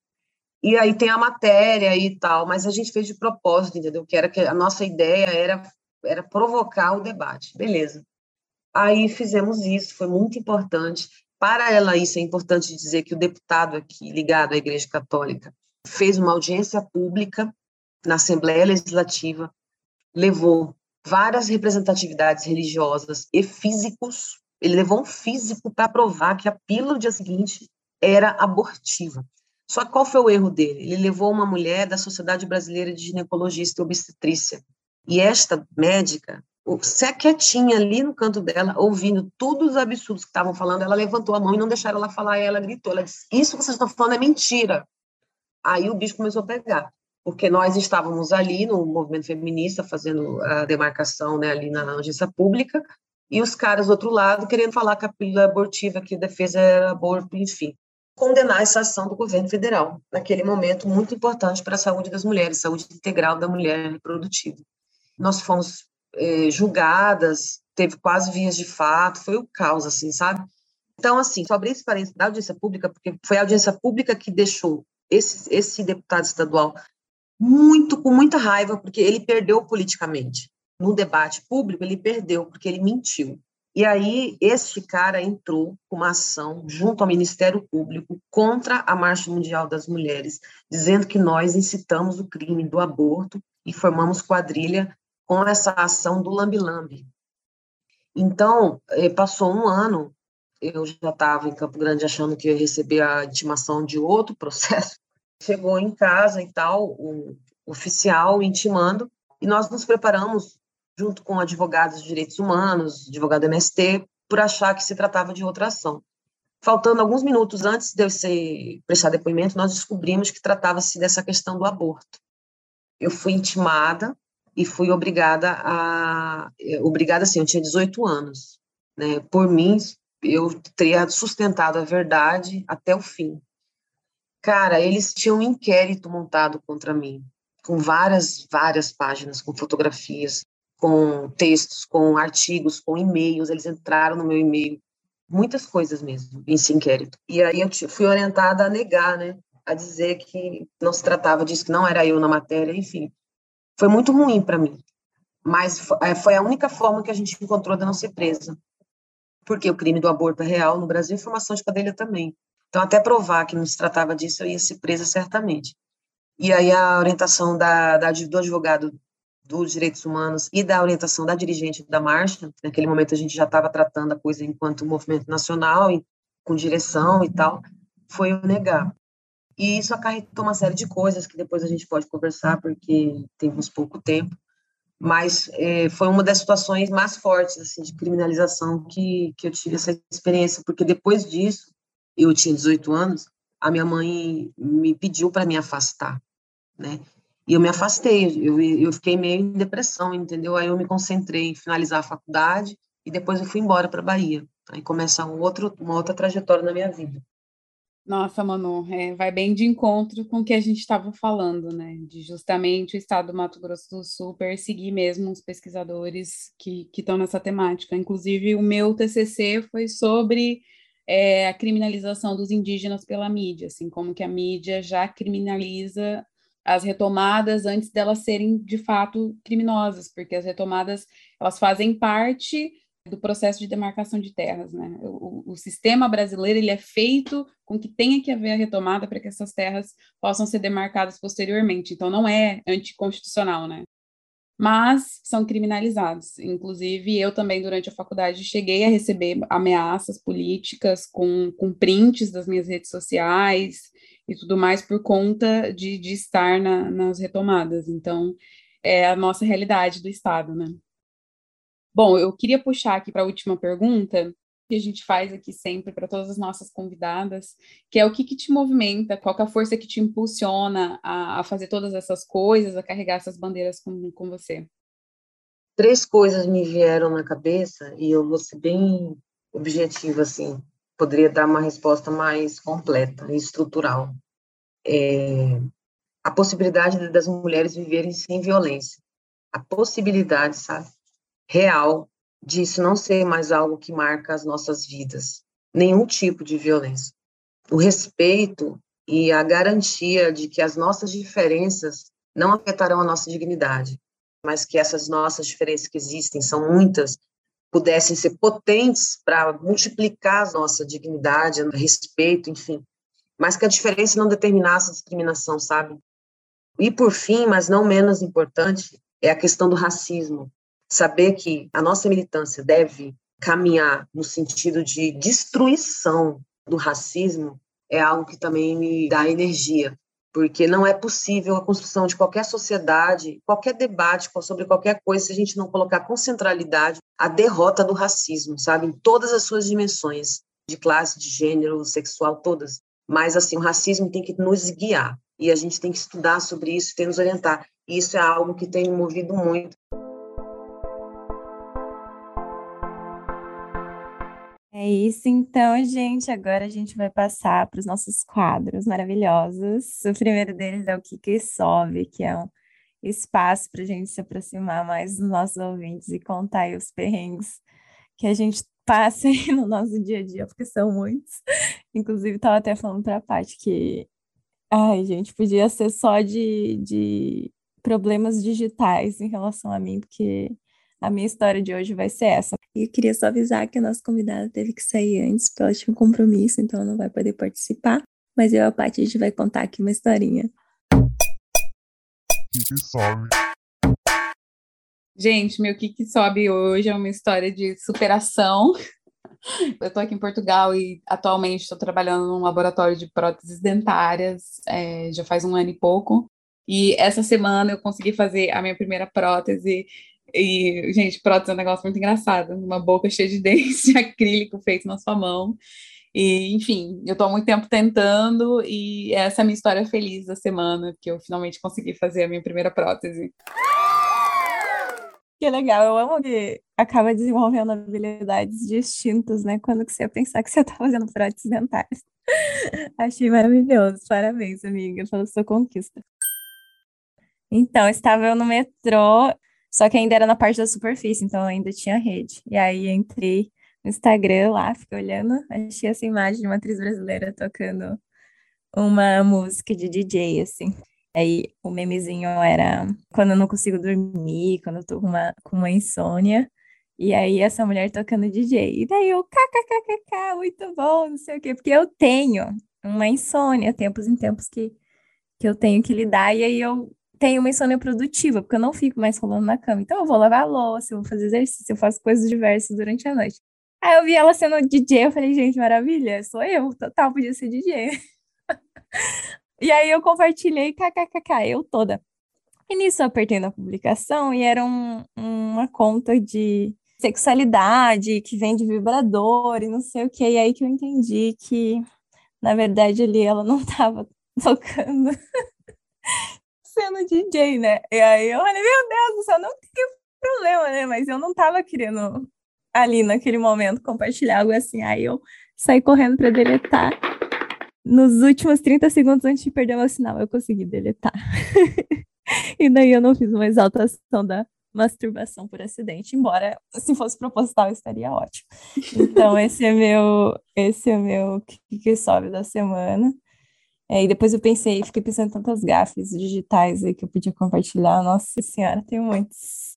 E aí tem a matéria e tal, mas a gente fez de propósito, entendeu? Que era que a nossa ideia era, era provocar o debate, beleza. Aí fizemos isso, foi muito importante. Para ela, isso é importante dizer que o deputado aqui, ligado à Igreja Católica, fez uma audiência pública na Assembleia Legislativa, levou várias representatividades religiosas e físicos. Ele levou um físico para provar que a pílula do dia seguinte era abortiva. Só que qual foi o erro dele? Ele levou uma mulher da Sociedade Brasileira de Ginecologista e Obstetrícia. E esta médica, se quietinha ali no canto dela, ouvindo todos os absurdos que estavam falando, ela levantou a mão e não deixaram ela falar, ela gritou, ela disse, isso que vocês estão falando é mentira. Aí o bicho começou a pegar, porque nós estávamos ali no movimento feminista, fazendo a demarcação né, ali na audiência pública, e os caras do outro lado querendo falar que a pílula abortiva, que a defesa era aborto, enfim. Condenar essa ação do governo federal, naquele momento muito importante para a saúde das mulheres, saúde integral da mulher reprodutiva. Nós fomos eh, julgadas, teve quase vias de fato, foi o caos, assim, sabe? Então, assim, só abri esse parênteses da audiência pública, porque foi a audiência pública que deixou esse, esse deputado estadual muito com muita raiva porque ele perdeu politicamente. No debate público ele perdeu porque ele mentiu. E aí este cara entrou com uma ação junto ao Ministério Público contra a Marcha Mundial das Mulheres dizendo que nós incitamos o crime do aborto e formamos quadrilha com essa ação do lambi-lambi. Então eh, passou um ano eu já estava em Campo Grande achando que ia receber a intimação de outro <laughs> processo chegou em casa e tal, o oficial intimando, e nós nos preparamos, junto com advogados de direitos humanos, advogado MST, por achar que se tratava de outra ação. Faltando alguns minutos antes de eu ser, prestar depoimento, nós descobrimos que tratava-se dessa questão do aborto. Eu fui intimada e fui obrigada a. Obrigada, assim, eu tinha 18 anos. Né? Por mim, eu teria sustentado a verdade até o fim. Cara, eles tinham um inquérito montado contra mim, com várias, várias páginas, com fotografias, com textos, com artigos, com e-mails. Eles entraram no meu e-mail, muitas coisas mesmo, nesse inquérito. E aí eu fui orientada a negar, né? A dizer que não se tratava disso, que não era eu na matéria, enfim. Foi muito ruim para mim. Mas é, foi a única forma que a gente encontrou de não ser presa. Porque o crime do aborto é real no Brasil, formação de cadeia também. Então, até provar que não se tratava disso, eu ia ser presa certamente. E aí a orientação da, da, do advogado dos direitos humanos e da orientação da dirigente da marcha, naquele momento a gente já estava tratando a coisa enquanto movimento nacional, com direção e tal, foi eu negar. E isso acarretou uma série de coisas que depois a gente pode conversar, porque temos pouco tempo, mas é, foi uma das situações mais fortes assim, de criminalização que, que eu tive essa experiência, porque depois disso, eu tinha 18 anos, a minha mãe me pediu para me afastar, né? E eu me afastei, eu, eu fiquei meio em depressão, entendeu? Aí eu me concentrei em finalizar a faculdade e depois eu fui embora para Bahia. Aí começa um outro, uma outra trajetória na minha vida. Nossa, Manu, é, vai bem de encontro com o que a gente estava falando, né? De justamente o estado do Mato Grosso do Sul perseguir mesmo os pesquisadores que estão nessa temática. Inclusive, o meu TCC foi sobre é, a criminalização dos indígenas pela mídia, assim, como que a mídia já criminaliza as retomadas antes delas serem de fato criminosas, porque as retomadas elas fazem parte do processo de demarcação de terras, né? O, o, sistema brasileiro ele é feito com que tenha que haver a retomada para que essas terras possam ser demarcadas posteriormente. Então não é anticonstitucional, né? Mas são criminalizados. Inclusive eu também durante a faculdade cheguei a receber ameaças políticas com, com prints das minhas redes sociais e tudo mais por conta de, de estar na, nas retomadas. Então é a nossa realidade do Estado, né? Bom, eu queria puxar aqui para a última pergunta, que a gente faz aqui sempre para todas as nossas convidadas, que é o que, que te movimenta, qual é a força que te impulsiona a, a, fazer todas essas coisas, a carregar essas bandeiras com, com você? Três coisas me vieram na cabeça e eu vou ser bem objetiva, assim, poderia dar uma resposta mais completa e estrutural. É, a possibilidade das mulheres viverem sem violência. A possibilidade, sabe? real disso não ser mais algo que marca as nossas vidas, nenhum tipo de violência. O respeito e a garantia de que as nossas diferenças não afetarão a nossa dignidade, mas que essas nossas diferenças que existem, são muitas, pudessem ser potentes para multiplicar a nossa dignidade, respeito, enfim, mas que a diferença não determinasse a discriminação, sabe? E por fim, mas não menos importante, é a questão do racismo, saber que a nossa militância deve caminhar no sentido de destruição do racismo é algo que também me dá energia, porque não é possível a construção de qualquer sociedade, qualquer debate sobre qualquer coisa, se a gente não colocar com centralidade a derrota do racismo, sabe, em todas as suas dimensões, de classe, de gênero, sexual, todas. Mas, assim, o racismo tem que nos guiar, e a gente tem que estudar sobre isso, tem que nos orientar. E isso é algo que tem me movido muito. É isso, então, gente. Agora a gente vai passar para os nossos quadros maravilhosos. O primeiro deles é o que que sobe, que é um espaço para a gente se aproximar mais dos nossos ouvintes e contar aí os perrengues que a gente passa <laughs> aí no nosso dia a dia, porque são muitos. Inclusive, estava até falando para a Paty que, ai, gente, podia ser só de, de problemas digitais em relação a mim, porque a minha história de hoje vai ser essa. E eu queria só avisar que a nossa convidada teve que sair antes, porque ela tinha um compromisso, então ela não vai poder participar. Mas eu e a Paty, a gente vai contar aqui uma historinha. Que sobe. Gente, meu que, que sobe hoje é uma história de superação. <laughs> Eu estou aqui em Portugal e atualmente estou trabalhando num laboratório de próteses dentárias, é, já faz um ano e pouco. E essa semana eu consegui fazer a minha primeira prótese e, gente, prótese é um negócio muito engraçado. Uma boca cheia de <laughs> dentes de acrílico feito na sua mão. E, enfim, eu estou há muito tempo tentando e essa é a minha história feliz da semana, que eu finalmente consegui fazer a minha primeira prótese. Que legal, eu amo que acaba desenvolvendo habilidades distintas, né? Quando que você ia pensar que você está fazendo próteses dentárias. <laughs> Achei maravilhoso, parabéns, amiga, pela sua conquista. Então, estava eu no metrô só que ainda era na parte da superfície, então ainda tinha rede. E aí entrei no Instagram lá, fiquei olhando, achei essa imagem de uma atriz brasileira tocando uma música de DJ, assim. Aí o memezinho era quando eu não consigo dormir, quando eu tô com uma, com uma insônia. E aí essa mulher tocando DJ. E daí eu, kkkk, muito bom, não sei o quê. Porque eu tenho uma insônia, tempos em tempos que, que eu tenho que lidar. E aí eu tenho uma insônia produtiva, porque eu não fico mais rolando na cama. Então eu vou lavar a louça, eu vou fazer exercício, eu faço coisas diversas durante a noite. Aí eu vi ela sendo DJ, eu falei, gente, maravilha, sou eu, total, podia ser DJ. <laughs> e aí eu compartilhei, kkkk, eu toda. E nisso eu apertei na publicação e era um, uma conta de sexualidade que vende vibrador e não sei o que. E aí que eu entendi que, na verdade, ali ela não estava <laughs> tocando sendo DJ, né? E aí eu falei, meu Deus do céu, não tem problema, né? Mas eu não tava querendo ali naquele momento compartilhar algo assim. Aí eu saí correndo para deletar. Nos últimos 30 segundos antes de perder o sinal, eu consegui deletar. <laughs> e daí eu não fiz uma exaltação da masturbação por acidente, embora se fosse proposital estaria ótimo. Então esse é meu, esse é meu que, que sobe da semana. É, e depois eu pensei, fiquei pensando em tantas gafes digitais aí que eu podia compartilhar. Nossa senhora, tem muitos.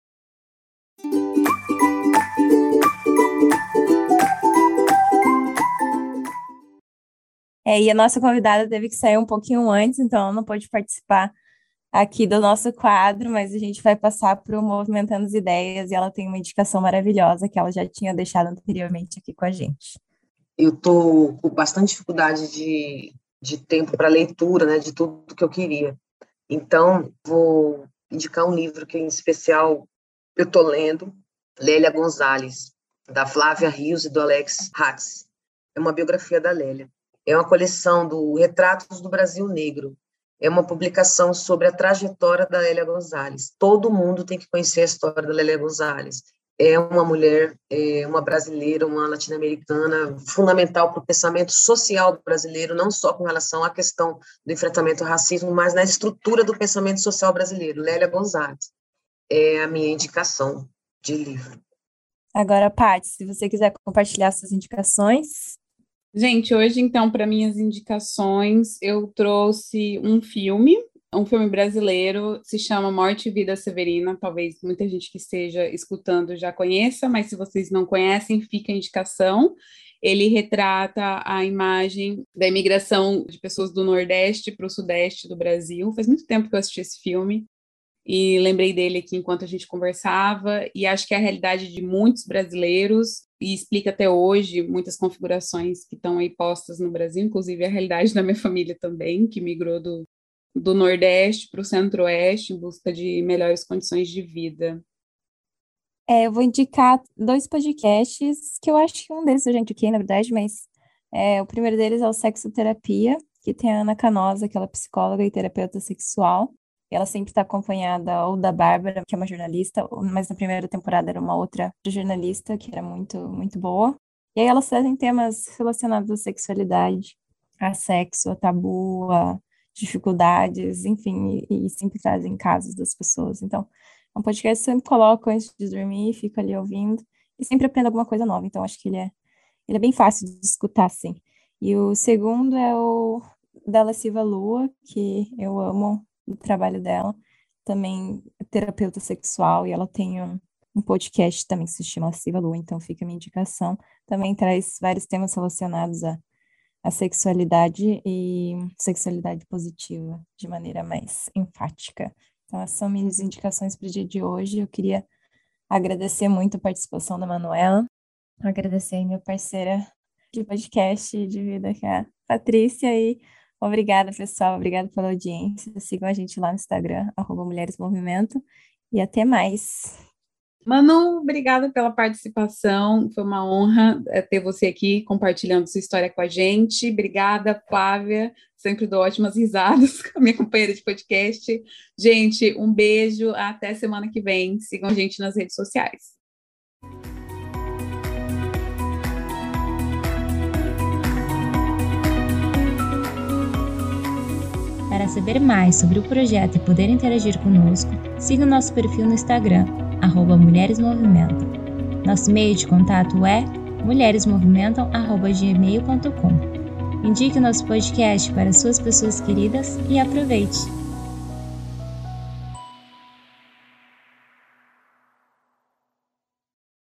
É, e a nossa convidada teve que sair um pouquinho antes, então ela não pôde participar aqui do nosso quadro, mas a gente vai passar para o Movimentando as Ideias e ela tem uma indicação maravilhosa que ela já tinha deixado anteriormente aqui com a gente. Eu estou com bastante dificuldade de, de tempo para leitura, né, de tudo que eu queria. Então, vou indicar um livro que, em especial, eu estou lendo, Lélia Gonzalez, da Flávia Rios e do Alex Hatz. É uma biografia da Lélia é uma coleção do Retratos do Brasil Negro. É uma publicação sobre a trajetória da Lélia Gonzalez. Todo mundo tem que conhecer a história da Lélia Gonzalez. É uma mulher, é uma brasileira, uma latino-americana, fundamental para o pensamento social brasileiro, não só com relação à questão do enfrentamento ao racismo, mas na estrutura do pensamento social brasileiro. Lélia Gonzalez é a minha indicação de livro. Agora, Paty, se você quiser compartilhar suas indicações. Gente, hoje, então, para minhas indicações, eu trouxe um filme, um filme brasileiro, se chama Morte e Vida Severina. Talvez muita gente que esteja escutando já conheça, mas se vocês não conhecem, fica a indicação. Ele retrata a imagem da imigração de pessoas do Nordeste para o Sudeste do Brasil. Faz muito tempo que eu assisti esse filme e lembrei dele aqui enquanto a gente conversava, e acho que é a realidade de muitos brasileiros, e explica até hoje muitas configurações que estão aí postas no Brasil, inclusive a realidade <laughs> da minha família também, que migrou do, do Nordeste para o Centro-Oeste em busca de melhores condições de vida. É, eu vou indicar dois podcasts, que eu acho que um deles eu já indiquei, na verdade, mas é, o primeiro deles é o Sexoterapia, que tem a Ana Canosa, aquela psicóloga e terapeuta sexual, ela sempre está acompanhada ou da Bárbara, que é uma jornalista, mas na primeira temporada era uma outra jornalista que era muito, muito boa. E aí elas trazem temas relacionados à sexualidade, a sexo, a tabu, a dificuldades, enfim, e, e sempre trazem casos das pessoas. Então, é um podcast que eu sempre coloco antes de dormir, fico ali ouvindo e sempre aprendo alguma coisa nova. Então, acho que ele é, ele é bem fácil de escutar, assim. E o segundo é o Della Silva Lua, que eu amo do trabalho dela, também é terapeuta sexual, e ela tem um, um podcast também que se chama Siva Lu, então fica a minha indicação. Também traz vários temas relacionados à, à sexualidade e sexualidade positiva de maneira mais enfática. Então, essas são minhas indicações para o dia de hoje. Eu queria agradecer muito a participação da Manuela, agradecer a minha parceira de podcast de vida, que é a Patrícia, e Obrigada, pessoal. Obrigada pela audiência. Sigam a gente lá no Instagram, arroba Mulheres Movimento. E até mais. Manu, obrigada pela participação. Foi uma honra eh, ter você aqui compartilhando sua história com a gente. Obrigada, Flávia. Sempre dou ótimas risadas <laughs> com a minha companheira de podcast. Gente, um beijo. Até semana que vem. Sigam a gente nas redes sociais. Para saber mais sobre o projeto e poder interagir conosco, siga o nosso perfil no Instagram, Mulheresmovimento. Nosso e-mail de contato é mulheresmovimentam.gmail.com. Indique nosso podcast para suas pessoas queridas e aproveite!